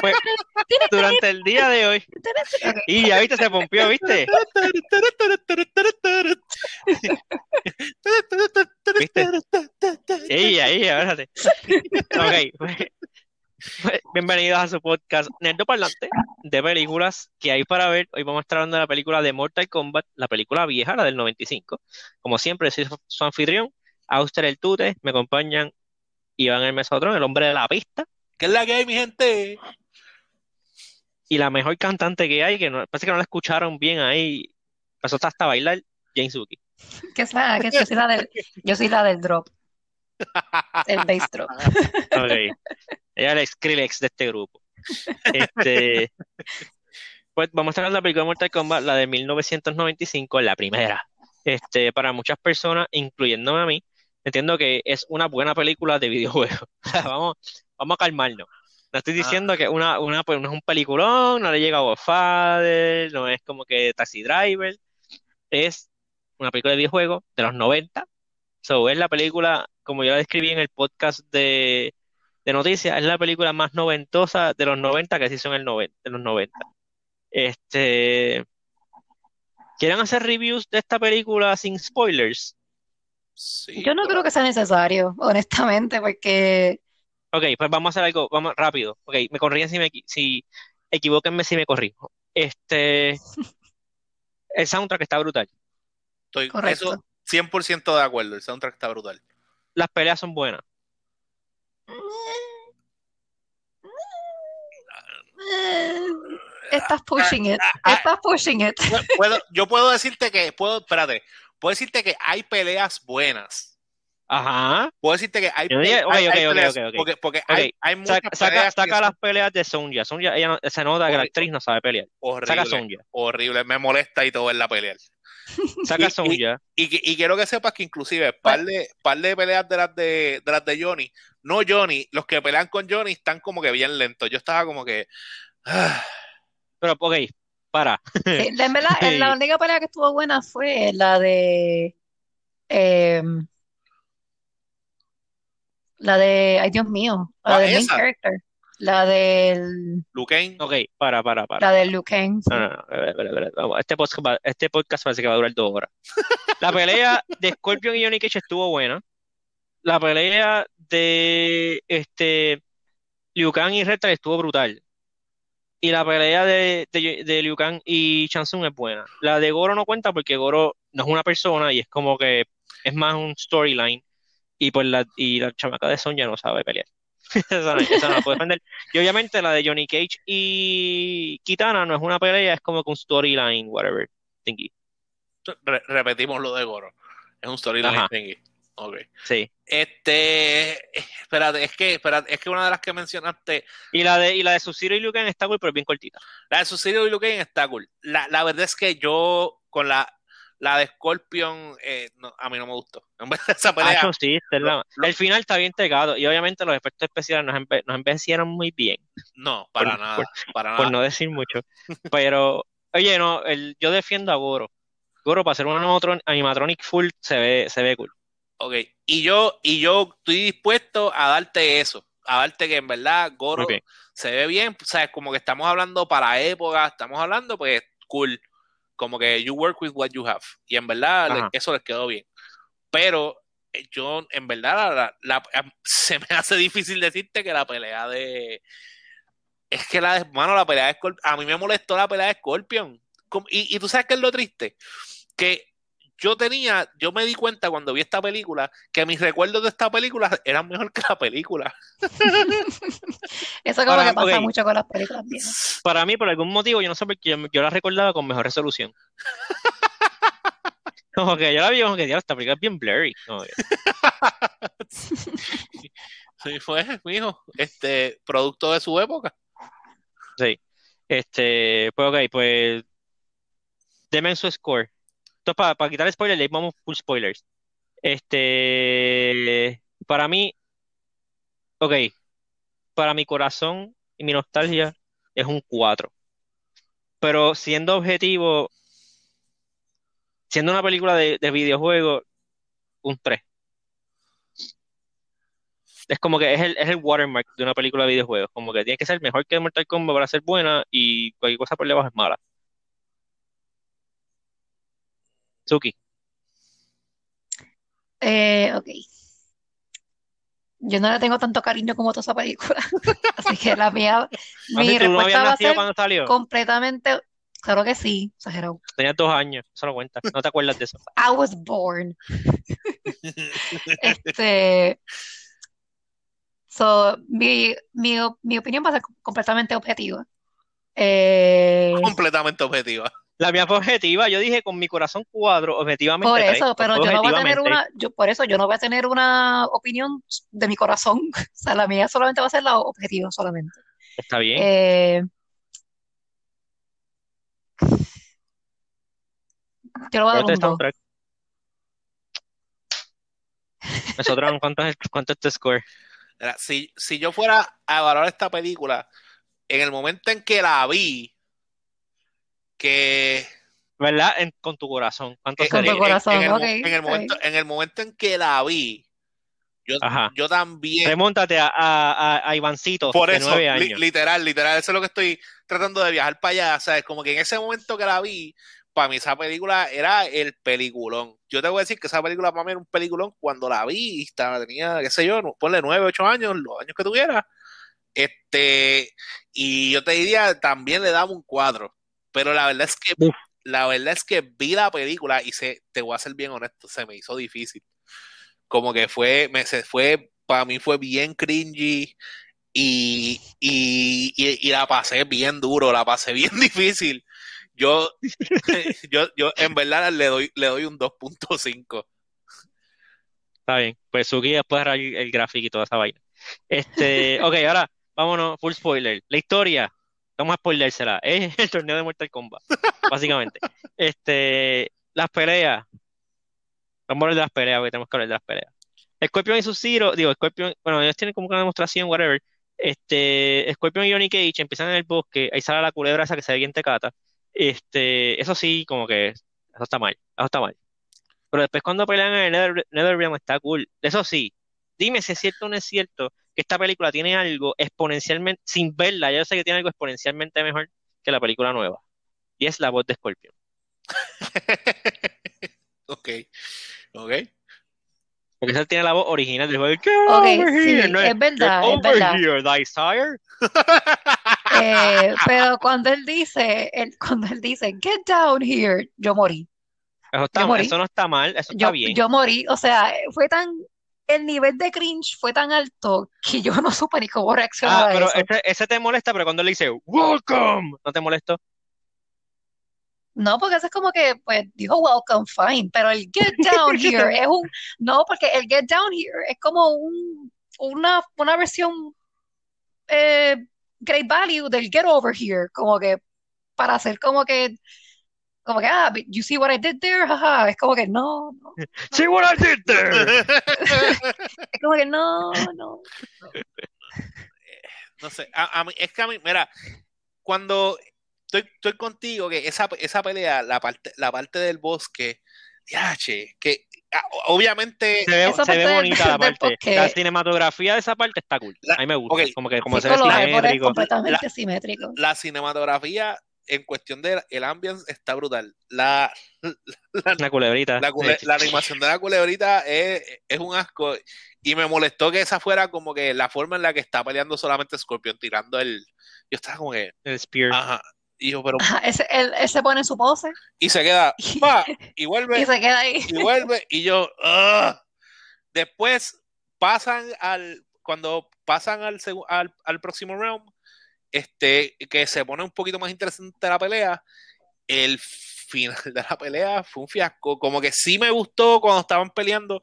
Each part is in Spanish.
Pues, durante el día de hoy. Y ya viste, se pompió, ¿viste? ¿Viste? Ella, espérate. Ok, pues, pues, bienvenidos a su podcast Nerdo Parlante de películas que hay para ver. Hoy vamos a estar hablando de la película de Mortal Kombat, la película vieja, la del 95. Como siempre, soy su anfitrión, Auster el Tute, me acompañan Iván el Mesotron, el hombre de la pista. ¿Qué es la que hay, mi gente? Y la mejor cantante que hay, que no, parece que no la escucharon bien ahí, pasó hasta bailar, Jane Suki. ¿Qué es la, que es- yo, soy la del, yo soy la del drop. El bass drop. Ok. Ella es la Skrillex de este grupo. Este, pues vamos a estar hablando de la película de Mortal Kombat, la de 1995, la primera. Este, para muchas personas, incluyéndome a mí, entiendo que es una buena película de videojuegos. O sea, vamos, vamos a calmarnos. No estoy diciendo que una, una, pues, no es un peliculón, no le llega a Godfather, no es como que Taxi Driver. Es una película de videojuegos de los 90. So, es la película, como yo la describí en el podcast de, de noticias, es la película más noventosa de los 90 que se hizo en el 90, de los 90. Este, ¿quieren hacer reviews de esta película sin spoilers? Sí, Yo no creo que sea necesario, honestamente, porque Ok, pues vamos a hacer algo, vamos rápido. Ok, me corrigen si me si equivóquenme si me corrijo. Este, el soundtrack está brutal. Estoy Correcto. eso 100% de acuerdo. El soundtrack está brutal. Las peleas son buenas. estás pushing it. ah, Estás pushing it. Pu- Puedo, yo puedo decirte que, puedo, espérate, puedo decirte que hay peleas buenas. Ajá. Puedo decirte que hay, peleas, ok, ok. porque, porque hay, hay muchas Saca, saca, peleas que saca son las peleas de Sonja. Sonja, ella no- se nota que la actriz no sabe pelear. Saca Sonja. horrible, me molesta y todo verla pelear. Saca Y- Sonja. Y, que- y quiero que sepas que inclusive par de, par de peleas de las de, de las de Johnny, no Johnny, los que pelean con Johnny están como que bien lentos. Yo estaba como que ah, Pero, ok, para. Sí, la- en verdad, Sí. la única pelea que estuvo buena fue la de em, la de, ay Dios mío, la ¿Cuál del main character, la del, Kang. Ok, para, para, para. la del Kang. No, no, no, espera, espera, espera, vamos, Este podcast, va- este podcast parece que va a durar dos horas. La pelea de Scorpion y Johnny Cage estuvo buena. La pelea de este Liu Kang y Reptile estuvo brutal. Y la pelea de, de, de Liu Kang y Shang Tsung es buena. La de Goro no cuenta porque Goro no es una persona y es como que es más un storyline. Y pues la, y la chamaca de Sonja no sabe pelear. Esa no, esa no la puedo defender. Y obviamente la de Johnny Cage y Kitana no es una pelea, es como que un storyline, whatever. Thingy. Re- repetimos lo de Goro. Es un storyline thingy. Ok. Sí. Este, espérate, es que, espérate, es que una de las que mencionaste, Y la de, y la de Sub-Zero y Liu Kang está cool, pero es bien cortita. la de Suicidio y Liu Kang está cool. La, la verdad es que yo con la, la de Scorpion, eh, no, a mí no me gustó. Esa pelea, sí, es lo- el final está bien tegado y obviamente los efectos especiales nos, enve- nos envejecieron muy bien, no, para por- nada, por- para por nada. no decir mucho. Pero, oye, no, el, yo defiendo a Goro. Goro para hacer un animatron- animatronic full se ve, se ve cool. Ok, y yo, y yo estoy dispuesto a darte eso, a darte que en verdad Goro se ve bien, o sea, como que estamos hablando para época, estamos hablando, pues, cool, como que you work with what you have, y en verdad Ajá. eso les quedó bien, pero eh, yo, en verdad, la- la- la- se me hace difícil decirte que la pelea de, es que la, de- mano, la pelea de Scorpion, a mí me molestó la pelea de Scorpion, y, y tú sabes qué es lo triste, que yo tenía, yo me di cuenta cuando vi esta película que mis recuerdos de esta película eran mejor que la película. Eso como Para- que pasa mucho con las películas viejas. Para mí, por algún motivo, yo no sé por qué, yo, yo la recordaba con mejor resolución. Como que yo la vi como que, "Diablo, esta película es bien blurry. Que- Sí, fue, mijo, este, producto de su época. Sí. Este, pues ok, pues. Deme su score. Entonces, para, para quitar spoilers, le vamos full spoilers. Este. para mí, ok, para mi corazón y mi nostalgia es un 4. Pero siendo objetivo, siendo una película de, de videojuego, un 3. Es como que es el, es el watermark de una película de videojuegos. Como que tiene que ser mejor que Mortal Kombat para ser buena y cualquier cosa por debajo es mala. Suki. Eh, ok. Yo no le tengo tanto cariño como toda esa película. Así que la mía, mi ¿tú no habías respuesta va a nacido ser cuando salió? completamente. Claro que sí, exagerado. Tenías dos años, eso no cuenta. No te acuerdas de eso. I was born. Este. So, mi, mi, mi opinión va a ser completamente objetiva. Eh, Completamente objetiva. La mía fue objetiva, yo dije con mi corazón cuadro, objetivamente por tres, eso, pero yo no voy a tener una, yo, por eso yo no voy a tener una opinión de mi corazón. O sea, la mía solamente va a ser la objetiva solamente. Está bien. Eh, yo le voy a dar un 2. soundtrack. Nosotros, ¿cuánto es, cuánto es tu score? Mira, si, si yo fuera a evaluar esta película, en el momento en que la vi, que ¿Verdad? En- con tu corazón. ¿Cuánto en, Con tu en- corazón, en el, en el momento, en el momento en que la vi, yo, también, Remóntate a, a, a- a Ivancito por de eso, nueve li- años. literal, literal, eso es lo que estoy tratando de viajar para allá, ¿sabes? Como que en ese momento que la vi, para mí esa película era el peliculón. Yo te voy a decir que esa película para mí era un peliculón cuando la vi, estaba, tenía, qué sé yo, ponle nueve, ocho años, los años que tuviera. Este, y yo te diría, también le daba un cuadro. Pero la verdad es que, Uf. la verdad es que vi la película y se, te voy a ser bien honesto, se me hizo difícil. Como que fue, me se fue, para mí fue bien cringy y, y, y, y la pasé bien duro, la pasé bien difícil. Yo, yo, yo en verdad le doy, le doy un 2.5. Está bien. Pues Suki después hará el, el gráfico y toda esa vaina. Este, ok, ahora vámonos, full spoiler. La historia, vamos a spoilersela. Es el torneo de Mortal Kombat, básicamente. Este, las peleas. Vamos a hablar de las peleas, porque tenemos que hablar de las peleas. Scorpion y Sub-Zero, digo, Scorpion, bueno, ellos tienen como una demostración, whatever. Este, Scorpion y Johnny Cage empiezan en el bosque, ahí sale la culebra esa que se ve bien tecata. Este, eso sí, como que eso está mal, eso está mal. Pero después cuando pelean en el Nether, NetherRealm está cool. Eso sí, dime si es cierto o no es cierto que esta película tiene algo exponencialmente, sin verla, yo sé que tiene algo exponencialmente mejor que la película nueva. Y es la voz de Scorpion. ok, ok. Porque esa tiene la voz original del juego. Get Ok, over sí, no es verdad, es over verdad. here, thy sire. Eh, pero cuando él dice, él, cuando él dice, get down here, yo morí. Eso, está- Yo morí. eso no está mal, eso está Yo, bien. yo morí. O sea, fue tan, el nivel de cringe fue tan alto que yo no supe ni cómo reaccionar Ah, a pero eso. ese, ese te molesta, pero cuando le dice welcome, ¿no te molestó? No, porque eso es como que, pues, dijo welcome, fine, pero el get down here es un, no, porque el get down here es como un, una, una versión eh, great value del get over here, como que para hacer como que, como que, ah, you see what I did there, jaja, es como que no, no, See what I did there. es como que no, no. No sé, a, a mí, es que a mí, mira, cuando estoy, estoy contigo, que esa, esa pelea, la parte, la parte del bosque, yache, que ah, obviamente, Se ve, se bonita la del parte. La cinematografía de esa parte está cool. La- A mí me gusta. Como que como Sí, se ve simétrico. completamente simétricos. la cinematografía en cuestión del el ambience está brutal. La, la, Una culebrita. la, cule- la animación de la culebrita es, es un asco. Y me molestó que esa fuera como que la forma en la que está peleando solamente Scorpion, tirando el. Yo estaba como que. El spear. Ajá. Y yo, pero. Ajá, ese, él, él se pone en su pose Y se queda. ¡pa! Y vuelve. y se queda ahí. y vuelve y yo ¡Ugh! después pasan al cuando pasan al, al, al próximo round este que se pone un poquito más interesante la pelea el final de la pelea fue un fiasco como que sí me gustó cuando estaban peleando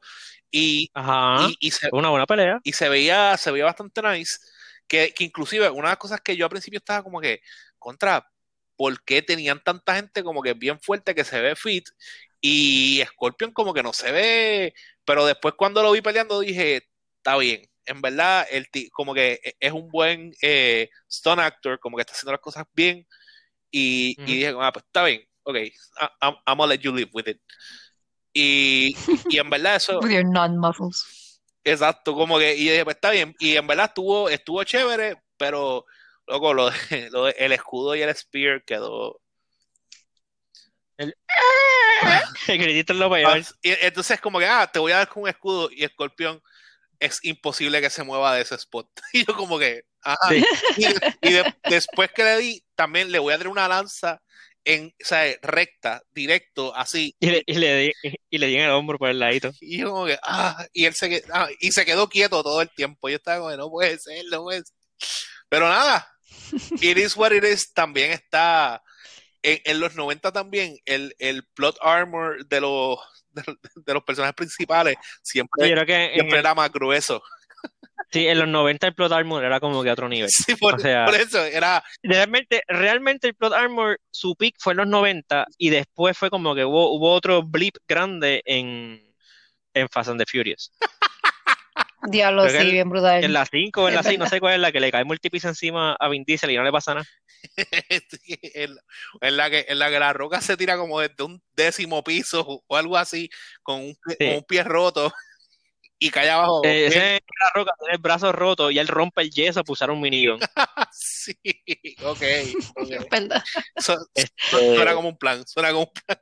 y, Ajá. y, y se, Una buena pelea. y se veía se veía bastante nice que, que inclusive una de las cosas que yo al principio estaba como que contra ¿por qué tenían tanta gente como que bien fuerte que se ve fit y Scorpion como que no se ve pero después cuando lo vi peleando dije está bien. En verdad, el como que e- es un buen eh, stunt actor, como que está haciendo las cosas bien. Y, y dije, ah, pues está bien, ok, I- I'm, I'm gonna let you live with it. Y, y en verdad eso, With your non-muscles. exacto, como que, y dije, pues está bien. Y en verdad estuvo, estuvo chévere, pero, loco, lo de, lo de- el escudo y el spear quedó. El gritito es lo peor. Ah, y entonces como que, ah, te voy a dar con un escudo y Escorpión es imposible que se mueva de ese spot. Y yo como que, ajá. Sí. Y, de- y de- después que le di, también le voy a dar una lanza en, o sea, recta, directo, así. Y le, y le di, y le di en el hombro por el ladito. Y yo como que, ah, y él se, que- ah, y se quedó quieto todo el tiempo. Yo estaba como, no puede ser, no puede ser. Pero nada, It is what it is también está en, en los 90 también el, el plot armor de los de, de los personajes principales Yo siempre, creo que en, siempre el- era más grueso. sí, en los 90 el plot armor era como que a otro nivel. Sí, por, O sea- por eso era Realmente, realmente el plot armor, su peak fue en los 90 y después fue como que hubo, hubo otro blip grande en, en Fast and the Furious. Diablo, sí, el- bien brutal. En la 5 o en la 6, no sé cuál es la que le cae multipiso encima a Vin Diesel y no le pasa nada. en, en la que en la que la roca se tira como desde un décimo piso o algo así con un, pie- Sí. con un pie roto y cae abajo. Eh, ese es la roca tiene el brazo roto y él rompe el yeso para usar un minigun. sí, ok, ok. Es verdad. Su- Este, suena como un plan, suena como un plan.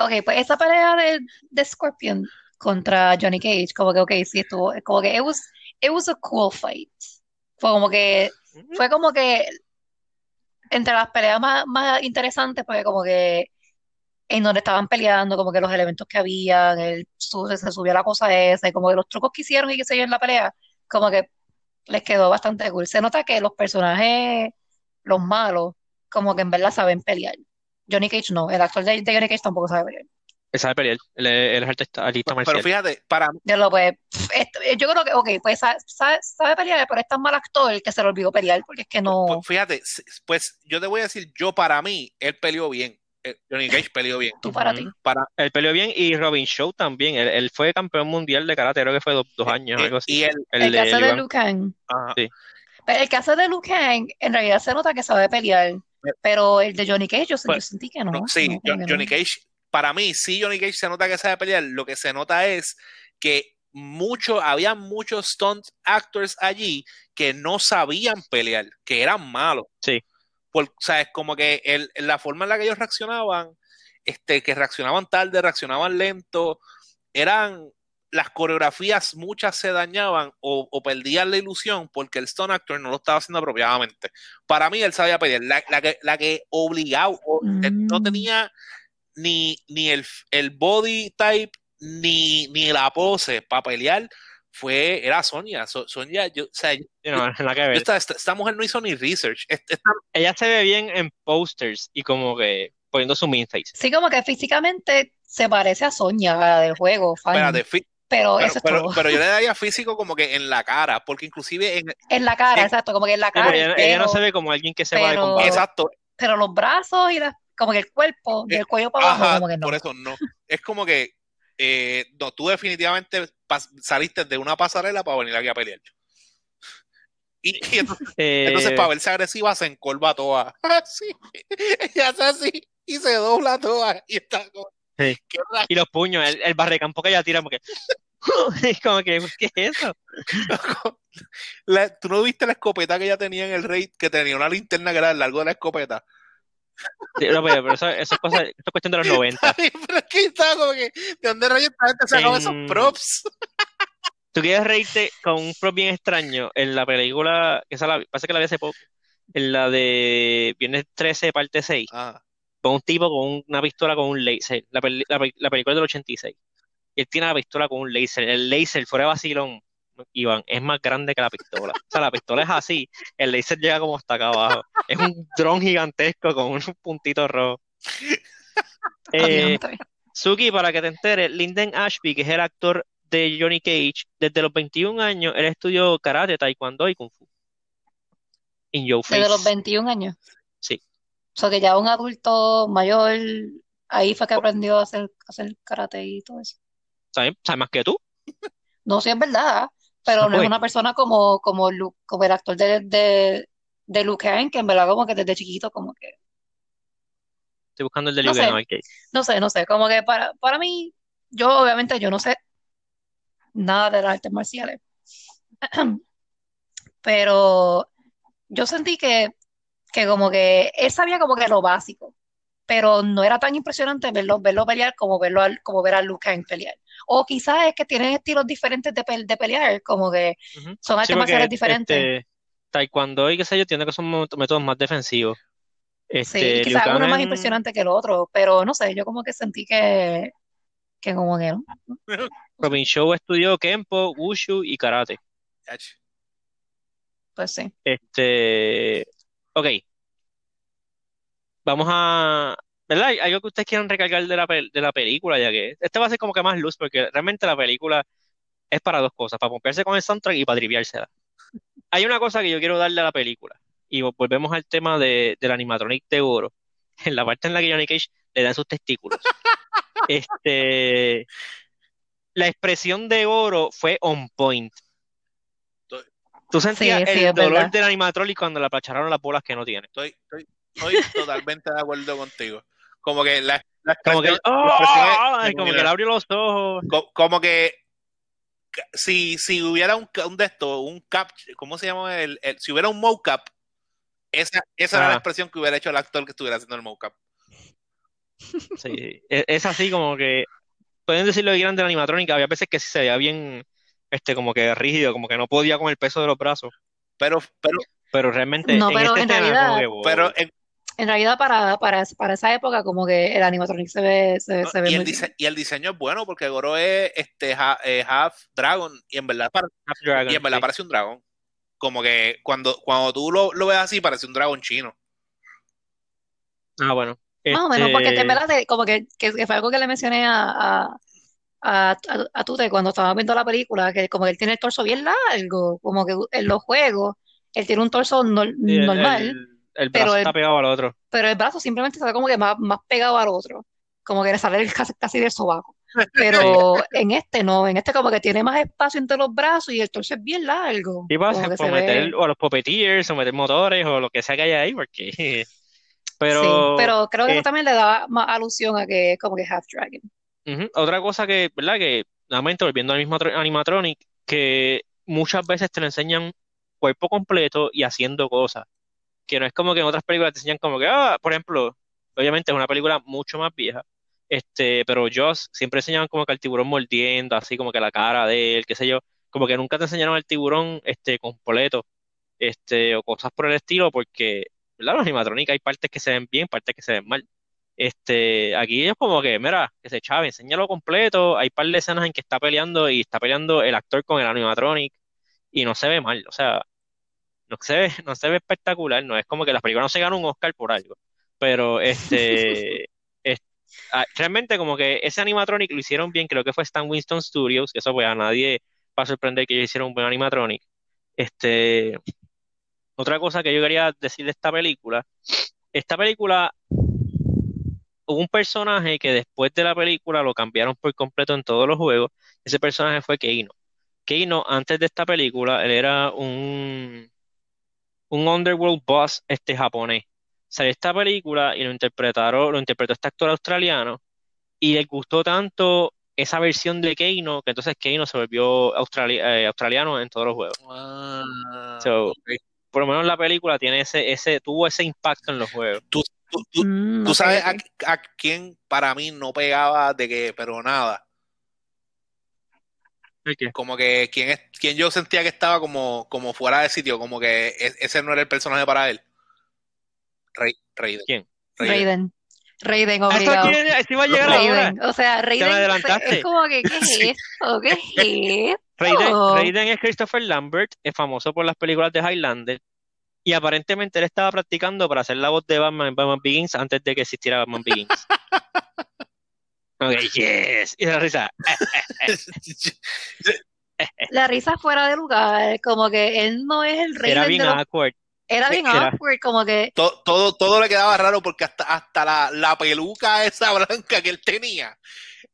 Ok, pues esa pelea de, de Scorpion contra Johnny Cage, como que, ok, sí estuvo, como que it was, it was a cool fight. Fue como que, fue como que entre las peleas más, más interesantes, porque como que en donde estaban peleando, como que los elementos que habían, el, su- se subió la cosa esa, y como que los trucos que hicieron y que se yo en la pelea, como que les quedó bastante cool. Se nota que los personajes, los malos, como que en verdad saben pelear. Johnny Cage no, el actor de Johnny Cage tampoco sabe pelear. Él sabe pelear, él, es- él es artista, artista Pero marcial. fíjate, para mí, Ya lo pues, este- yo creo que, ok, pues sa- sa- sabe, pelear, pero es tan mal actor que se le olvidó pelear, porque es que no, pues, fíjate, pues yo te voy a decir, yo para mí, él peleó bien. Eh, Johnny Cage peleó bien. tú para ti. Para, Él peleó bien y Robin Shaw también. Él, él fue campeón mundial de karate, creo que fue dos, dos años, eh, algo así. y él, El El que de hace de Liu Kang, ajá, Sí. pero el que hace de Liu Kang, en realidad se nota que sabe pelear, pero el de Johnny Cage, yo, yo Pues, sentí que no, no, sí, no, Johnny no. Cage, para mí, sí, Johnny Cage se nota que sabe pelear. Lo que se nota es que mucho, había muchos stunt actors allí que no sabían pelear, que eran malos. Sí. Por, o sea, es como que el, la forma en la que ellos reaccionaban, este, que reaccionaban tarde, reaccionaban lento, eran las coreografías, muchas se dañaban o, o perdían la ilusión porque el stunt actor no lo estaba haciendo apropiadamente. Para mí, él sabía pelear. La, la que, la que obligado, o- él no Mm. tenía ni, ni el, el body type ni, ni la pose para pelear, fue, era Sonia. So- Sonia, yo, o sea, yo- que yo ver. esta, esta- esta mujer no hizo ni research. Esta- esta- Ella se ve bien en posters y como que poniendo su mean face. Sí, como que físicamente se parece a Sonya, la del juego, fine, espérate, fi- pero pero, eso es pero, todo. pero yo le daría físico como que en la cara, porque inclusive en, En la cara, en- exacto, como que en la cara, ella, ella no se ve como alguien que se va de combate. exacto, pero los brazos y las, como que el cuerpo, del cuello para abajo, ajá, como que no. por eso no. Es como que eh, no, tú definitivamente saliste de una pasarela para venir aquí a pelear. Y, y entonces, Eh, entonces, para verse agresiva se encorva toda. Así. Ella hace así y se dobla toda. Y está como, Sí. ¿qué ra- y los puños, el, el barrecampo que ella tira, porque. es como que, ¿qué es eso? La- ¿Tú no viste la escopeta que ella tenía en el raid? Que tenía una linterna que era el largo de la escopeta. Sí, no, pero, pero eso, eso es cosa, eso es cuestión de los 90. Pero es que estaba como que, ¿de dónde rayos esta gente sacó esos props? ¿Tú quieres reírte con un prop bien extraño en la película, que esa la, parece que la vi hace poco, en la de Viernes 13, parte 6, Ah, con un tipo con una pistola con un laser, la, la, la película del 86. Y él tiene la pistola con un laser. El laser, fuera de vacilón, Iván, es más grande que la pistola. O sea, la pistola es así, el laser llega como hasta acá abajo. Es un dron gigantesco con un puntito rojo. Ah, Eh. Suki, para que te enteres, Lyndon Ashby, que es el actor de Johnny Cage, desde los 21 años, él estudió karate, taekwondo y kung fu. In your face. Desde los 21 años. Sí. O sea, que ya un adulto mayor, ahí fue que aprendió a hacer, a hacer karate y todo eso. ¿Sabes? ¿Sabes más que tú? No si es verdad, pero no es Pues, una persona como, como, Luke- como el actor de, de, de Luke Kang, que en verdad como que desde chiquito como que, estoy buscando el de no Liu Kang sé, no sé, no sé, como que para, para mí, yo obviamente yo no sé nada de las artes marciales, pero yo sentí que, que como que él sabía como que lo básico, pero no era tan impresionante verlo, verlo pelear como verlo al- como ver a Liu Kang pelear. O quizás es que tienen estilos diferentes de, pe- de pelear, como que son Sí, artes marciales porque diferentes. este, Taekwondo y qué sé yo, tiene que son métodos más defensivos. Sí, Este, quizás uno es más impresionante que el otro, pero no sé, yo como que sentí que, que como que no. Robin Show estudió Kempo, Wushu y Karate. Pues sí. Este, ok, vamos a, ¿verdad? Hay Algo que ustedes quieran recargar de la, pel- de la película, ya que este va a ser como que más luz, porque realmente la película es para dos cosas, para pompearse con el soundtrack y para triviársela. Hay una cosa que yo quiero darle a la película, y vo- volvemos al tema de, del animatronic de oro, en la parte en la que Johnny Cage le dan sus testículos. Este, la expresión de oro fue on point. Tú sentías Sí, sí, el dolor verdad. del animatronic cuando le aplacharon las bolas que no tiene. estoy, estoy, estoy totalmente de acuerdo contigo. Como que la, la Como que, ¡oh! como que le abrió los ojos. Co- como que si, si hubiera un, un de estos, un cap, ¿cómo se llama? El, el- si hubiera un mocap, esa, esa era la Ah. expresión que hubiera hecho el actor que estuviera haciendo el mocap. Sí, es, es así como que pueden decir lo que quieran de la animatrónica, había veces que sí se veía bien, este, como que rígido, como que no podía con el peso de los brazos, Pero, pero, pero realmente No, en pero esta en realidad- como que, wow. pero en- En realidad para, para, para esa época como que el animatronic se ve, se, no, se ve y, el muy dise- bien. y el diseño es bueno porque Goro es este ha- eh, half dragon y en verdad Dragon, y en verdad sí. parece un dragón. Como que cuando, cuando tú lo, lo ves así parece un dragón chino. Ah, bueno. Más o menos, porque Este, en verdad como que, que, que fue algo que le mencioné a, a, a, a, a Tute cuando estábamos viendo la película, que como que él tiene el torso bien largo, como que en los juegos, él tiene un torso sí, normal, el, el pero brazo el- está pegado al otro. pero el brazo simplemente está como que más, más pegado al otro, como que le sale el casi, casi del sobaco. Pero en este no, en este como que tiene más espacio entre los brazos y el torso es bien largo, Y vas a meter ve... o a los puppeteers o meter motores o lo que sea que haya ahí, porque... Sí, Pero... pero creo que eso eh, también le da más alusión a que es como que Half Dragon. Otra cosa que, ¿verdad? Que, nuevamente, volviendo al mismo atro- animatronic, que muchas veces te lo enseñan cuerpo completo y haciendo cosas. Que no es como que en otras películas te enseñan como que, ah, por ejemplo, obviamente es una película mucho más vieja, este, pero Jaws siempre enseñaban como que al tiburón mordiendo, así como que la cara de él, qué sé yo, como que nunca te enseñaron al tiburón, este, completo, este, o cosas por el estilo, porque, ¿verdad? Los animatronic hay partes que se ven bien, partes que se ven mal. Este, aquí es como que, mira, que se chave, enséñalo completo. Hay par de escenas en que está peleando y está peleando el actor con el animatronic y no se ve mal, o sea, no se ve, no se ve espectacular, no es como que las películas no se ganan un Oscar por algo, pero este, es- ah, realmente como que ese animatronic lo hicieron bien, creo que fue Stan Winston Studios, que eso pues a nadie va a sorprender que ellos hicieron un buen animatronic. Este, otra cosa que yo quería decir de esta película, esta película hubo un personaje que después de la película lo cambiaron por completo en todos los juegos. Ese personaje fue Keino. Keino, antes de esta película, él era un, un Underworld boss este, japonés. Salió esta película y lo interpretaron, lo interpretó este actor australiano y le gustó tanto esa versión de Keino que entonces Keino se volvió australi- eh, australiano en todos los juegos. Ah, So. Por lo menos la película tiene ese, ese, tuvo ese impacto en los juegos. Tú, tú- tú- Mm, tú sabes a, a quién para mí no pegaba de que, pero nada. Como que quién es, quién yo sentía que estaba como, como fuera de sitio, como que e- ese no era el personaje para él. Rey, Raiden. ¿Quién? Raiden. Raiden, Ah, eso obligado. aquí- sí va a llegar ahora. Raiden. O sea, Raiden se- es como que, ¿qué es Sí. esto? ¿Qué es Raiden, esto? Raiden es Christopher Lambert, es famoso por las películas de Highlander. Y aparentemente él estaba practicando para hacer la voz de Batman en Batman Begins antes de que existiera Batman Begins. Ok, yes. Y la risa. La risa fuera de lugar, como que él no es el Era Raiden bien de awkward. Era bien era- awkward, como que... todo, todo, todo le quedaba raro porque hasta, hasta la, la peluca esa blanca que él tenía,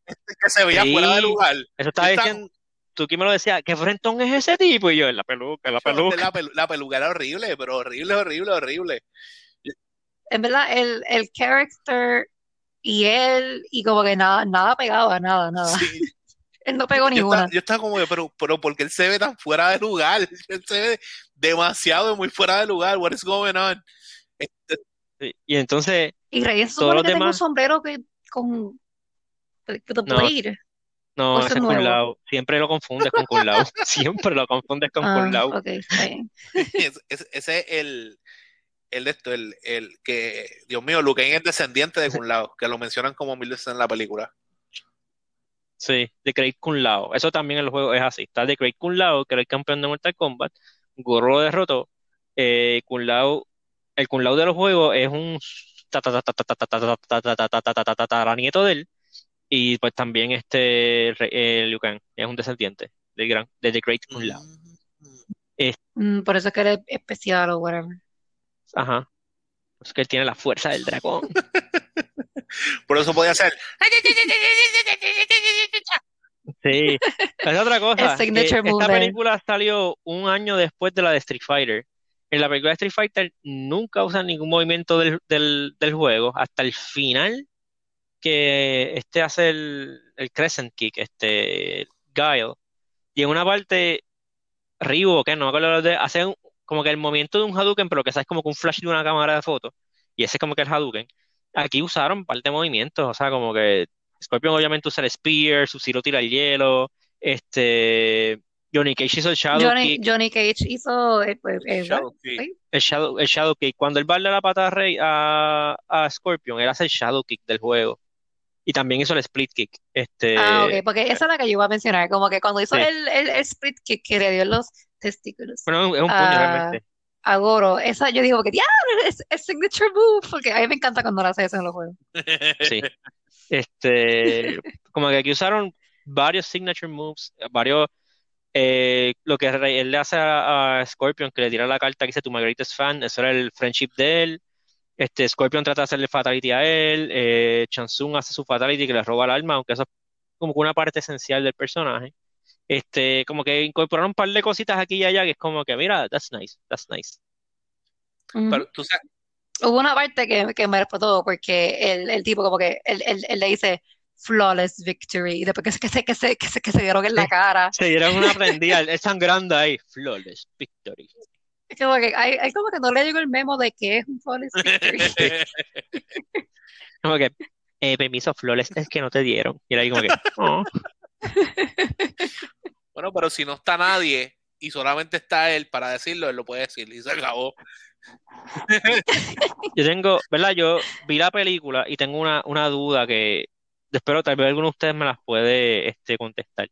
este, que se veía Sí. fuera de lugar. Eso estaba Está- diciendo, Tuki me lo decía, ¿qué frentón es ese tipo? Y yo, la peluca, la peluca. La, pelu- la peluca era horrible, pero horrible, horrible, horrible. En verdad, el, el character y él, y como que nada, nada pegaba, nada, nada. Sí. Él no pegó Yo ninguna. estaba, yo estaba como, que, pero, pero ¿por qué él se ve tan fuera de lugar? Él se ve demasiado muy fuera de lugar. What is going on? Este, Y entonces, Y Rey se todos supone que tenga un demás- sombrero que, con the No. blade. no, ¿O ese ese es nuevo? Kun Lao. Siempre lo confundes con Kun Lao. Siempre lo confundes con Ah, Kun Lao. ok, está bien. es- es- ese es el, el de esto, el, el que, Dios mío, Luke Kane es descendiente de Kun Lao, que lo mencionan como mil veces en la película. Sí, de Great Kun Lao. Eso también en el juego es así. Está de Great Kun Lao, que era el campeón de Mortal Kombat. Goro lo derrotó. Eh, Kun Lao, el Kun Lao de los juegos es un tataranieto de él. Y pues también este eh, Liu Kang es un descendiente del gran, de The Great Kun Lao. Mm, por eso es que él es especial o whatever. Ajá. Es que él tiene la fuerza del dragón. Por eso podía ser. Sí, es otra cosa. Que esta película salió un año después de la de Street Fighter. En la película de Street Fighter nunca usan ningún movimiento del, del, del juego hasta el final que este hace el, el Crescent Kick, este Guile. Y en una parte, Ryu, o qué, no me acuerdo de, hace un- como que el movimiento de un Hadouken, pero que sabes como que un flash de una cámara de fotos. Y ese es como que el Hadouken. Aquí usaron un par de movimientos, o sea, como que Scorpion obviamente usa el Spear, Sub-Zero tira el hielo, este Johnny Cage hizo el Shadow Johnny, Kick, Johnny Cage hizo eh, pues, eh, Shadow? Kick. El Shadow, el Shadow Kick. Cuando él va a darle la pata a, Rey, a, a Scorpion, él hace el Shadow Kick del juego. Y también hizo el Split Kick. Este, Ah, ok, porque esa es la que yo iba a mencionar, como que cuando hizo Sí. el, el, el split kick que le dio en los testículos Bueno, es un puño Ah, realmente. a Goro, esa yo digo que diablo, es, es signature move, porque a mí me encanta cuando lo hace eso en los juegos. Sí. Este, como que aquí usaron varios signature moves, varios, eh, lo que él le hace a, a Scorpion, que le tira la carta que dice tu my greatest fan, eso era el friendship de él. Este, Scorpion trata de hacerle fatality a él, eh, Chansung hace su fatality que le roba el alma, aunque eso es como que una parte esencial del personaje. Este, como que incorporaron un par de cositas aquí y allá que es como que, mira, that's nice, that's nice. Pero tú sabes, Hubo una parte que, que me todo porque el, el tipo como que él, él- él le dice flawless victory y después que se, que se, que se, que se, dieron en la cara. Se dieron una prendida, él sangrando ahí, flawless victory. Es como que hay, hay como que no le llegó el memo de que es un flawless victory. Como que, eh, permiso, flores, es que no te dieron. Y era ahí como que, oh. Bueno, pero si no está nadie y solamente está él para decirlo, él lo puede decir y se acabó. Yo tengo, ¿verdad? Yo vi la película y tengo una, una duda que espero tal vez alguno de ustedes me las puede este, contestar.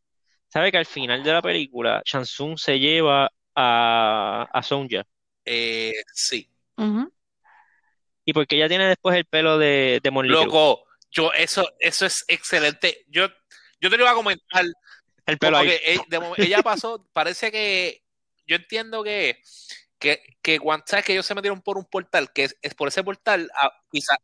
¿Sabe que al final de la película, Shansung se lleva a, a Sonja? Eh, sí. Ujú. ¿Y porque ella tiene después el pelo de, de? Loco, yo, eso, eso es excelente. Yo, yo te lo iba a comentar. El pelo ahí. que ella, de momen- ella pasó, parece que yo entiendo que, que, que cuando sabes que ellos se metieron por un portal, que es, es por ese portal, ah, quizá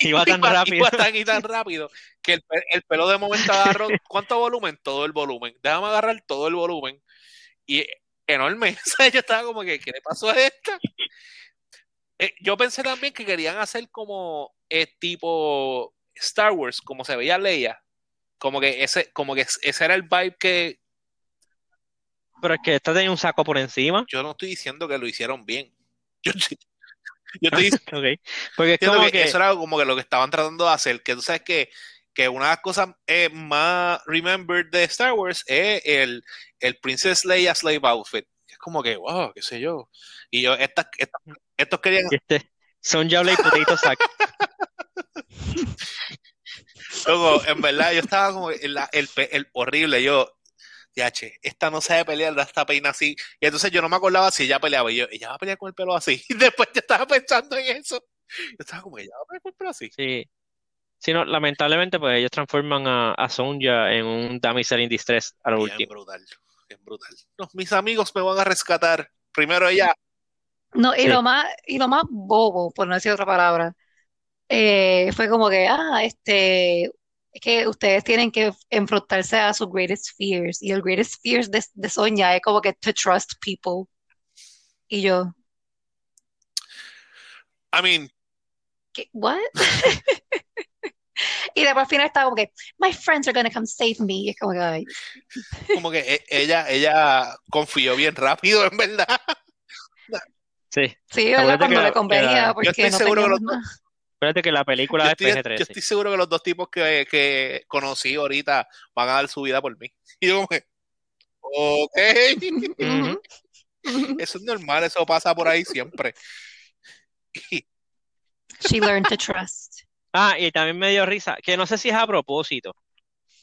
Iba tan iba- rápido. iba tan y tan rápido que el, pe- el pelo de momento agarró. ¿Cuánto volumen? Todo el volumen. Déjame agarrar todo el volumen. Y enorme. O sea, yo estaba como que, ¿qué le pasó a esta? Eh, yo pensé también que querían hacer como eh, tipo Star Wars, como se veía Leia. Como que ese, como que ese era el vibe que Pero es que esta tenía un saco por encima. yo no estoy diciendo que lo hicieron bien. Yo, yo estoy diciendo Ok. Porque es como que que, eso era como que lo que estaban tratando de hacer, que tú sabes que, que una de las cosas eh, más remembered de Star Wars es el, el Princess Leia Slave Outfit. Es como que, wow, qué sé yo. Y yo, estas, estas- estos querían, este, son Blade Potato Sack. luego, en verdad, yo estaba como el, el, el horrible, yo, yache, esta no sabe pelear, da esta peina así. Y entonces yo no me acordaba si ella peleaba. Y yo, ella va a pelear con el pelo así. Y después yo estaba pensando en eso. Yo estaba como, ella va a pelear con el pelo así. Sí. Sí, no, lamentablemente, pues ellos transforman a, a Sonja en un damsel in distress a lo Bien último. brutal, bien brutal. No, mis amigos me van a rescatar. Primero ella. No, y Sí. lo más, y lo más bobo, por no decir otra palabra, eh, fue como que, ah, este, Es que ustedes tienen que enfrentarse a sus greatest fears. Y el greatest fears de, de Sonia es como que to trust people. Y yo, I mean, ¿qué? ¿What? Y después al final estaba como que, my friends are gonna come save me. Y es como que, ay, como que e- ella, ella confió bien rápido, en verdad. Sí. sí, ¿verdad? Acuérdate Cuando que le la- convenía, porque estoy no seguro que los. Espérate que la película Yo es estoy, yo PG-13. estoy seguro que los dos tipos que, que conocí ahorita van a dar su vida por mí. Y yo como que, ok, eso es normal, eso pasa por ahí siempre. She learned to trust. Ah, y también me dio risa, que no sé si es a propósito.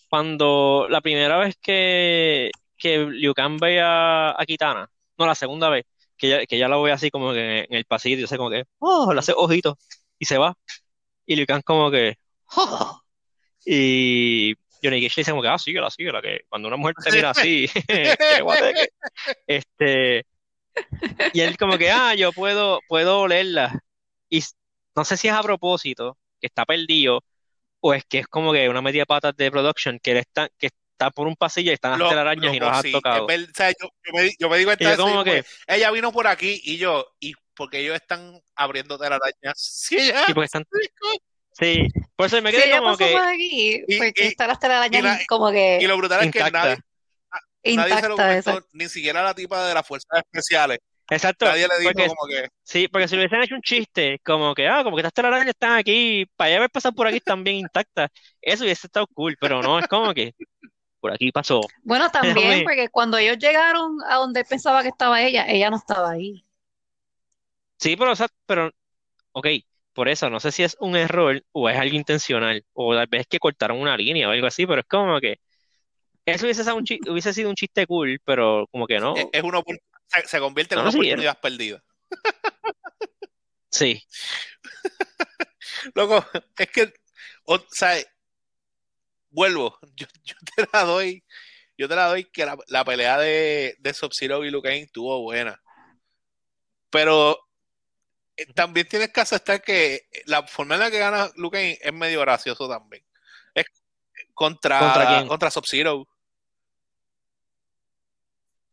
Cuando la primera vez que, que Liu Kang ve a, a Kitana, no, la segunda vez, que ya, que ya la voy así como que en el pasillo, yo sé como que, oh, le hace ojitos, y se va. Y Liu Kang como que, oh. Y Johnny Cage le dice como que, ah, síguela, síguela, que cuando una mujer te mira así. Este, y él como que, ah, yo puedo, puedo olerla. Y no sé si es a propósito, que está perdido, o es que es como que una media patas de production, que él está, que está por un pasillo y están las telarañas y no las sí, han tocado. ver- o sea, yo, yo me, yo me di Y cuenta yo como como que, que, ella vino por aquí y yo, y porque ellos están abriendo telarañas. Sí, ella. sí, porque están, sí, por eso me quedé como que por aquí, Y- porque y- está las telarañas y la- como Y que lo brutal es que intacta. nadie, nadie se lo comentó, ni siquiera la tipa de las fuerzas especiales. Exacto, Nadie le dijo porque como que, sí, porque si le hubiesen hecho un chiste, como que, ah, como que estas telarañas están aquí, para allá haber pasado por aquí están bien intactas, eso hubiese estado cool, pero no, es como que por aquí pasó. Bueno, también, porque cuando ellos llegaron a donde él pensaba que estaba ella, ella no estaba ahí. Sí, pero, o sea, pero, ok, por eso, no sé si es un error o es algo intencional, o tal vez que cortaron una línea o algo así, pero es como que eso hubiese sido un chiste, hubiese sido un chiste cool, pero como que no, es, es una se, se convierte en No una oportunidad perdida. sí, Loco, es que, o, sea, vuelvo, yo, yo te la doy, yo te la doy que la, la pelea de, de Sub-Zero y Kang estuvo buena. Pero también tienes que aceptar que la forma en la que gana Kang es medio gracioso también. Es contra, ¿Contra quién? contra Sub-Zero.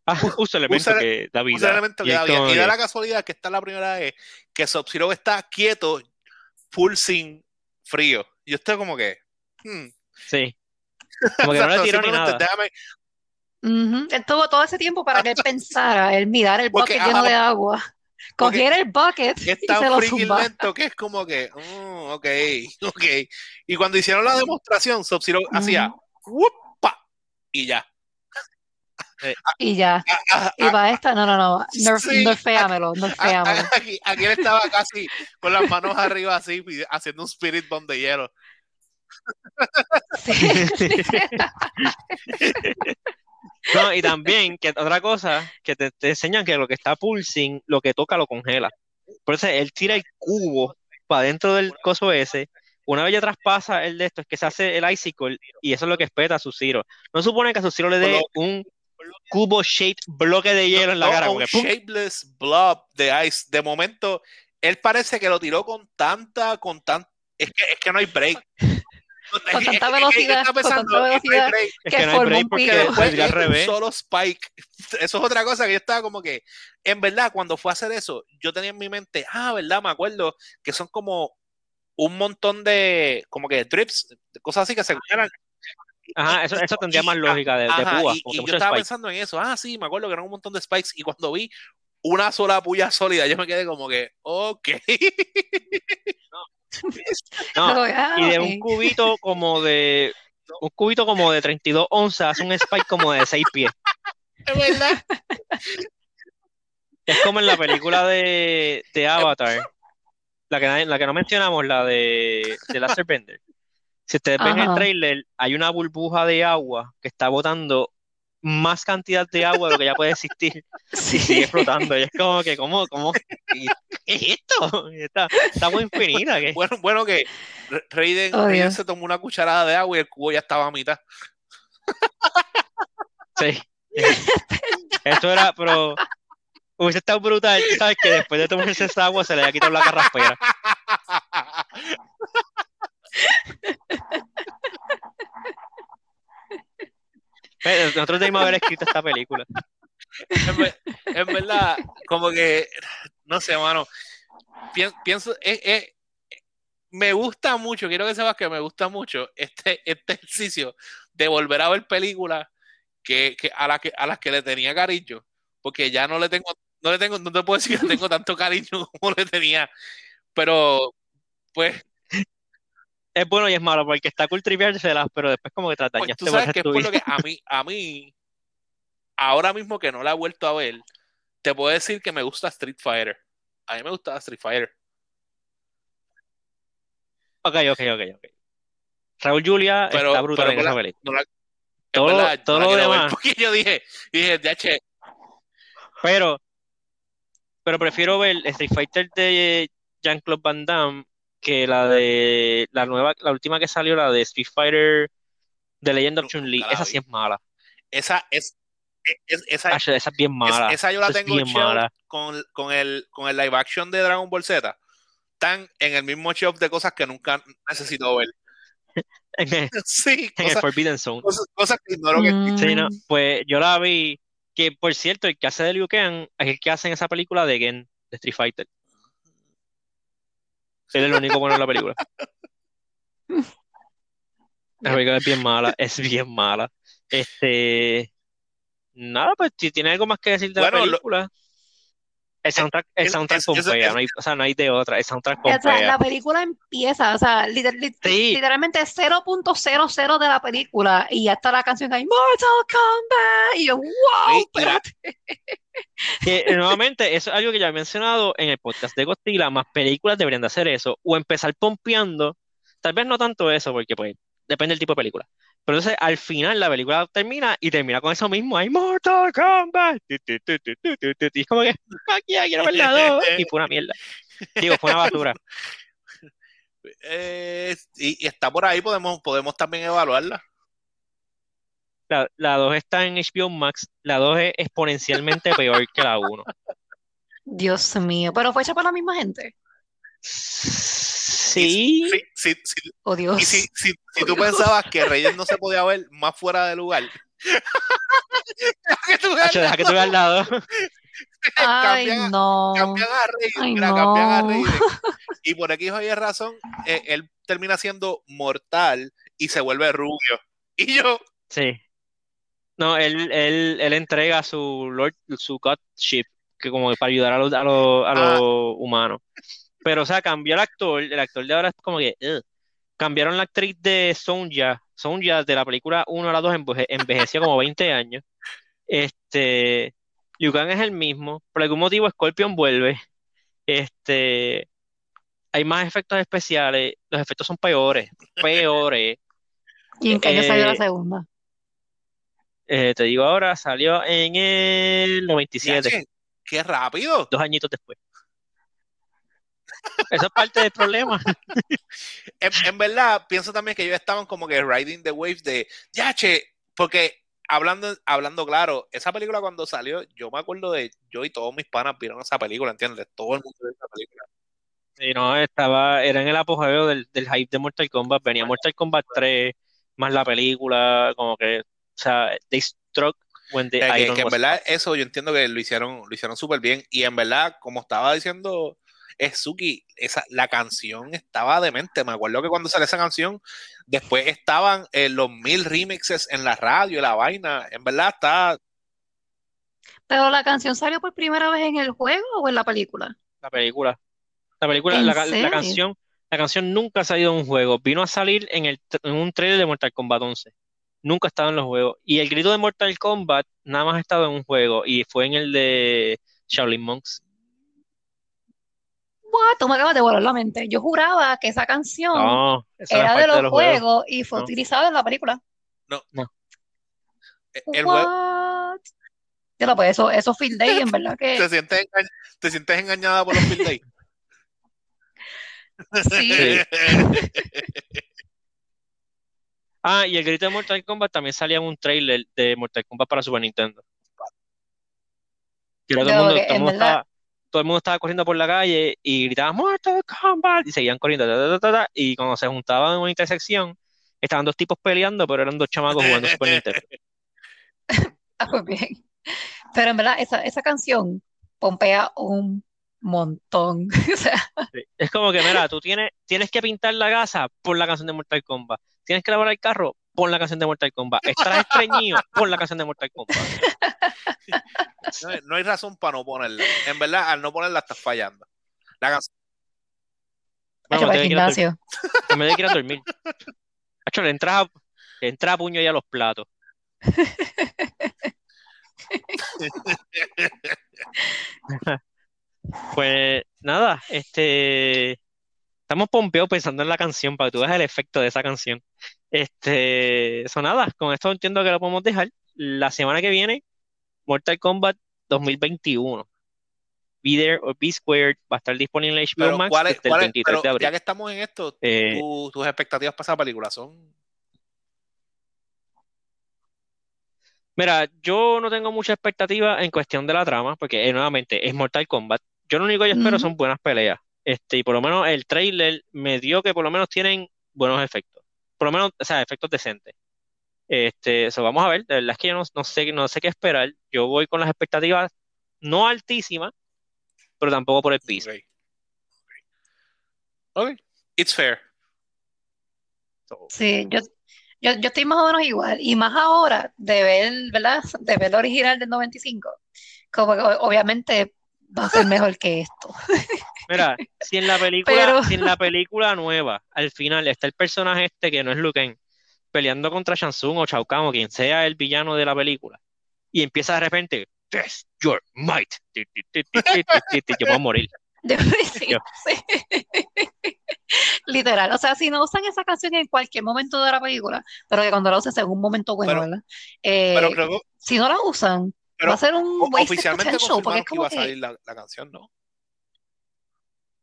ah, usa el elemento usa- que da vida, elemento y que da vida. Y da la casualidad que está la primera vez que Sub-Zero está quieto, full sin frío. Yo estoy como que, hmm, sí, como que no le tiró ni nada, déjame, Ujú. Él tuvo todo ese tiempo para que él pensara, él mirar el bucket lleno de agua, cogiera el bucket es y se tan lo zumbara. lento que es como que, mm, ok, ok. Y cuando hicieron la demostración, Sub-Zero hacía, ¡wupa! Y ya. Y ya. Y para esta, no, no, no, nerf, Sí. nerféamelo, nerféamelo. ah, Aquí, aquí él estaba casi con las manos arriba así, haciendo un spirit bomb de hielo. Sí. No, y también, que otra cosa, que te, te enseñan que lo que está pulsing, lo que toca lo congela. Por eso él tira el cubo para dentro del coso ese. Una vez ya traspasa el de esto, es que se hace el icicle y eso es lo que espeta a su Ciro. No supone que a su Ciro le dé un cubo shaped bloque de hielo en la No, cara. un que, ¡pum! shapeless blob de ice. De momento, él parece que lo tiró con tanta, con tan, es que, es que no hay break. Con tanta velocidad, con tanta velocidad. Que que no formó un porque pico. después al revés. solo spike. Eso es otra cosa que yo estaba como que, en verdad, cuando fue a hacer eso, yo tenía en mi mente, ah, verdad, me acuerdo que son como un montón de, como que drips, de cosas así que se eran. Ajá, eso, eso tendría más lógica de, de Ajá, púas, y, y yo estaba spike. pensando en eso. Ah, sí, me acuerdo que eran un montón de spikes. Y cuando vi una sola puya sólida, yo me quedé como que, ok. No, Y de un cubito como de un cubito como de 32 onzas, un spike como de 6 pies. Es verdad. Es como en la película de, de Avatar, la que, la que no mencionamos, la de, de Laser Bender. Si ustedes ven el Ajá. trailer, hay una burbuja de agua que está botando más cantidad de agua de lo que ya puede existir y Sí. sigue flotando. Y es como que, ¿cómo, cómo, y- ¿qué es esto? Y Está, está muy infinita. ¿qué? Bueno, bueno que Ra- Raiden, Oh, Raiden se tomó una cucharada de agua y el cubo ya estaba a mitad. Sí. Esto era, pero hubiese estado brutal, ¿sabes? Que después de tomarse esa agua se le había quitado la carraspera. Pero Nosotros debimos haber escrito esta película. En, ver- en verdad, como que, no sé, mano, pien- pienso, eh, eh, me gusta mucho, quiero que sepas que me gusta mucho este, este ejercicio de volver a ver películas que, que a, las que a las que le tenía cariño, porque ya no le tengo, no le tengo, no te puedo decir que tengo tanto cariño como le tenía, pero pues, Es bueno y es malo porque está cool triviárselas, pero después como que te pues tú sabes que es por lo que a mí, a mí, ahora mismo que no la he vuelto a ver, te puedo decir que me gusta Street Fighter. A mí me gusta Street Fighter. Ok, ok, ok, ok. Raúl Julia Pero- está brutal pero en esa la- película. No la- Todo- verdad, no todo la lo demás. porque yo dije, dije, ya che, Pero, pero prefiero ver Street Fighter de Jean-Claude Van Damme que la de la nueva, la última que salió, la de Street Fighter The Legend of Chun-Li. Esa vi. sí es mala. esa es, es- esa, esa es bien es- mala. esa yo la Esa tengo mala. con, con el, con el live action de Dragon Ball Z. Están en el mismo shelf de cosas que nunca necesito ver. En el, Sí, en el Forbidden Zone. cosas, cosas que ignoro que Mm. Sí, no, pues yo la vi, que por cierto, el que hace de Liu Kang es el que hace en esa película de Gen, de Street Fighter. Él es el único bueno en la película. La película es bien mala, es bien mala. Este, nada, pues si tiene algo más que decir de la Bueno, lo- película. El soundtrack, el es- soundtrack es- eso- pompea, es- no hay, o sea, no hay de otra, el soundtrack O sea, la película empieza, o sea, liter- lit- Sí. literalmente 0.00 de la película y ya está la canción ahí, Mortal Kombat, y yo, wow, Sí, espérate. Eh, nuevamente, eso es algo que ya he mencionado en el podcast de Godzilla, más películas deberían de hacer eso, o empezar pompeando, tal vez no tanto eso, porque pues depende del tipo de película, pero entonces al final la película termina y termina con eso mismo, hay Mortal Kombat, y como que, aquí dos, y fue una mierda, digo, fue una basura, eh, y, y está por ahí, podemos, podemos también evaluarla. La, la 2 está en HBO Max, la 2 es exponencialmente peor que la 1. Dios mío, pero fue hecha por la misma gente. Sí, Sí, sí, sí. Oh, Dios. Y si, si, si tú pensabas que Reyes no se podía ver más fuera de lugar, deja que tú veas la 2. Ay, cambian- no. cambian a Reyes, Ay, mira, cambian a no. Reyes. Y por aquí hay razón, eh, él termina siendo mortal y se vuelve rubio. Y yo, Sí. No, él, él, él entrega su Lord, su Godship, que como para ayudar a los, a los, a Ah. los humanos. Pero, o sea, cambió el actor, el actor de ahora es como que, ugh. Cambiaron la actriz de Sonja, Sonja de la película 1 a la 2 enveje- envejeció como 20 años. Este, Liu Kang es el mismo, por algún motivo Scorpion vuelve. Este, hay más efectos especiales, los efectos son peores, peores. ¿Y en qué año salió la Eh, segunda? Eh, te digo ahora, salió en el 97, yache, qué rápido. dos añitos después. Eso es parte del problema. En, en verdad, pienso también que ellos estaban como que riding the wave de, yache, porque hablando, hablando claro, esa película cuando salió, yo me acuerdo de, yo y todos mis panas vieron esa película, ¿entiendes? Todo el mundo vio esa película. Sí, no, estaba, era en el apogeo del, del hype de Mortal Kombat. Venía Mortal Kombat 3, más la película, como que, sea, they struck when the O sea, que, iron que en was verdad eso yo entiendo que lo hicieron, lo hicieron súper bien. Y en verdad, como estaba diciendo Suki, esa, la canción estaba demente. Me acuerdo que cuando salió esa canción, después estaban eh, los mil remixes en la radio, la vaina. En verdad está, ¿Pero la canción salió por primera vez en el juego o en la película? la película. La película, ¿En la, canción, la canción nunca ha salido en un juego. Vino a salir en, el, en un trailer de Mortal Kombat 11. Nunca ha estado en los juegos. Y el grito de Mortal Kombat nada más ha estado en un juego. Y fue en el de Shaolin Monks. What? Tú me acabas de volar la mente. Yo juraba que esa canción No, eso no es era de los, de los juegos. juegos y fue No. utilizada en la película. eh, el juego, What? Lo pues eso, eso Field Day, en verdad te que sientes, engañ- te sientes engañada por los Field Day. sí. Ah, y el grito de Mortal Kombat también salía en un trailer de Mortal Kombat para Super Nintendo. Que todo el mundo, todo el estaba, todo el mundo estaba corriendo por la calle y gritaban Mortal Kombat y seguían corriendo. ta, ta, ta, ta, y cuando se juntaban en una intersección, estaban dos tipos peleando, pero eran dos chamacos jugando Super Nintendo. Ah, pues bien. Pero en verdad, esa, esa canción pompea un montón. O sea, Sí. Es como que, mira, tú tienes, tienes que pintar la casa por la canción de Mortal Kombat. Tienes que lavar el carro, pon la canción de Mortal Kombat. Estás estreñido, pon la canción de Mortal Kombat. No, hay- no hay razón para no ponerla. En verdad, al no ponerla estás fallando. La canción Bueno, para me el tengo que ir a dormir. gimnasio. En vez de que ir a dormir. Hacho, le entra, a- le entra a puño ya a los platos. Pues nada, este estamos pompeados pensando en la canción para que tú veas el efecto de esa canción. Este, eso nada, con esto entiendo que lo podemos dejar. La semana que viene, Mortal Kombat 2021. Be There or Be Squared va a estar disponible en HBO Pero, Max ¿cuál es- desde el cuál es- 23 de abril. ya que estamos en esto, Eh, tu- tus expectativas para esa película son. Mira, yo no tengo mucha expectativa en cuestión de la trama, porque eh, nuevamente es Mortal Kombat. Yo lo único que espero Ujú. son buenas peleas. Este, y por lo menos el trailer me dio que por lo menos tienen buenos efectos. Por lo menos, o sea, efectos decentes. Este, eso vamos a ver. De verdad es que yo no, no sé, no sé qué esperar. Yo voy con las expectativas no altísimas, pero tampoco por el piso. Ok. Ok. It's fair. So, Sí, yo, yo, yo estoy más o menos igual. Y más ahora de ver, ¿verdad? De ver el original del 95. Como que obviamente va a ser mejor que esto. Mira, si en la película, Pero- si en la película nueva, al final está el personaje este que no es Liu Kang, peleando contra Shang Tsung o Shao Kahn o quien sea el villano de la película, y empieza de repente, Test your might. Ti, ti, ti, ti, ti, ti, ti, Yo voy a morir. Yo- sí, Yo. sí. Literal. O sea, si no usan esa canción en cualquier momento de la película, pero que cuando la usen en un momento bueno, Pero- ¿verdad? Eh, Pero creo si no la usan, pero va a ser un oficialmente potential, porque es que iba como a salir la, la canción, ¿no?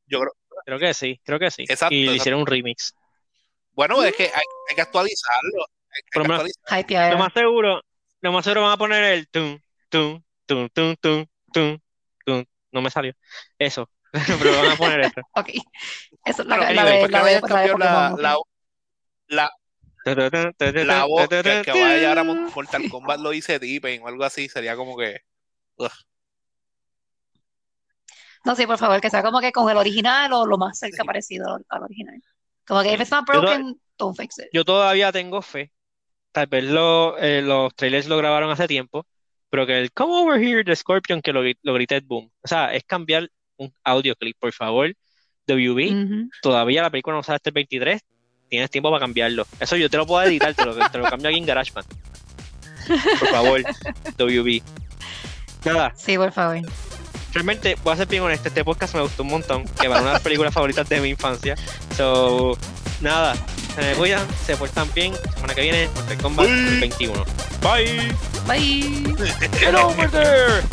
Yo creo. Creo que sí, creo que sí. Exacto, Y le exacto. hicieron un remix. Bueno, es que hay, hay que actualizarlo. Hay, hay que actualizarlo. Lo más seguro, lo más seguro van a poner el tum, tum, tum, tum, tum, tum, tum. No me salió. Eso. Pero van a poner eso. Ok. Eso, la, Bueno, la anyway, de, ¿por qué la la la, la, voz que, que vaya a llegar a Mortal Kombat lo dice Tipen o algo así? Sería como que. ugh. No, sí, por favor, que sea como que con el original o lo más cerca parecido al, al original. Como que if it's not Yo broken, don't fix it. Yo todavía tengo fe. Tal vez lo- eh, los trailers lo grabaron hace tiempo, pero que el Come Over Here de Scorpion que lo, lo grité Boom. O sea, es cambiar un audio clip, por favor. WB, Ujú. todavía la película no sale hasta el 23. Tienes tiempo para cambiarlo. Eso yo te lo puedo editar, te lo, te lo cambio aquí en GarageBand. Por favor, WB. Nada, Sí, por favor. realmente voy a ser bien honesto, este podcast me gustó un montón, que va a una de las películas favoritas de mi infancia. So, nada, se me cuidan, se portan bien, semana que viene, Mortal Kombat Bye. 21. Bye! Bye. Get over there!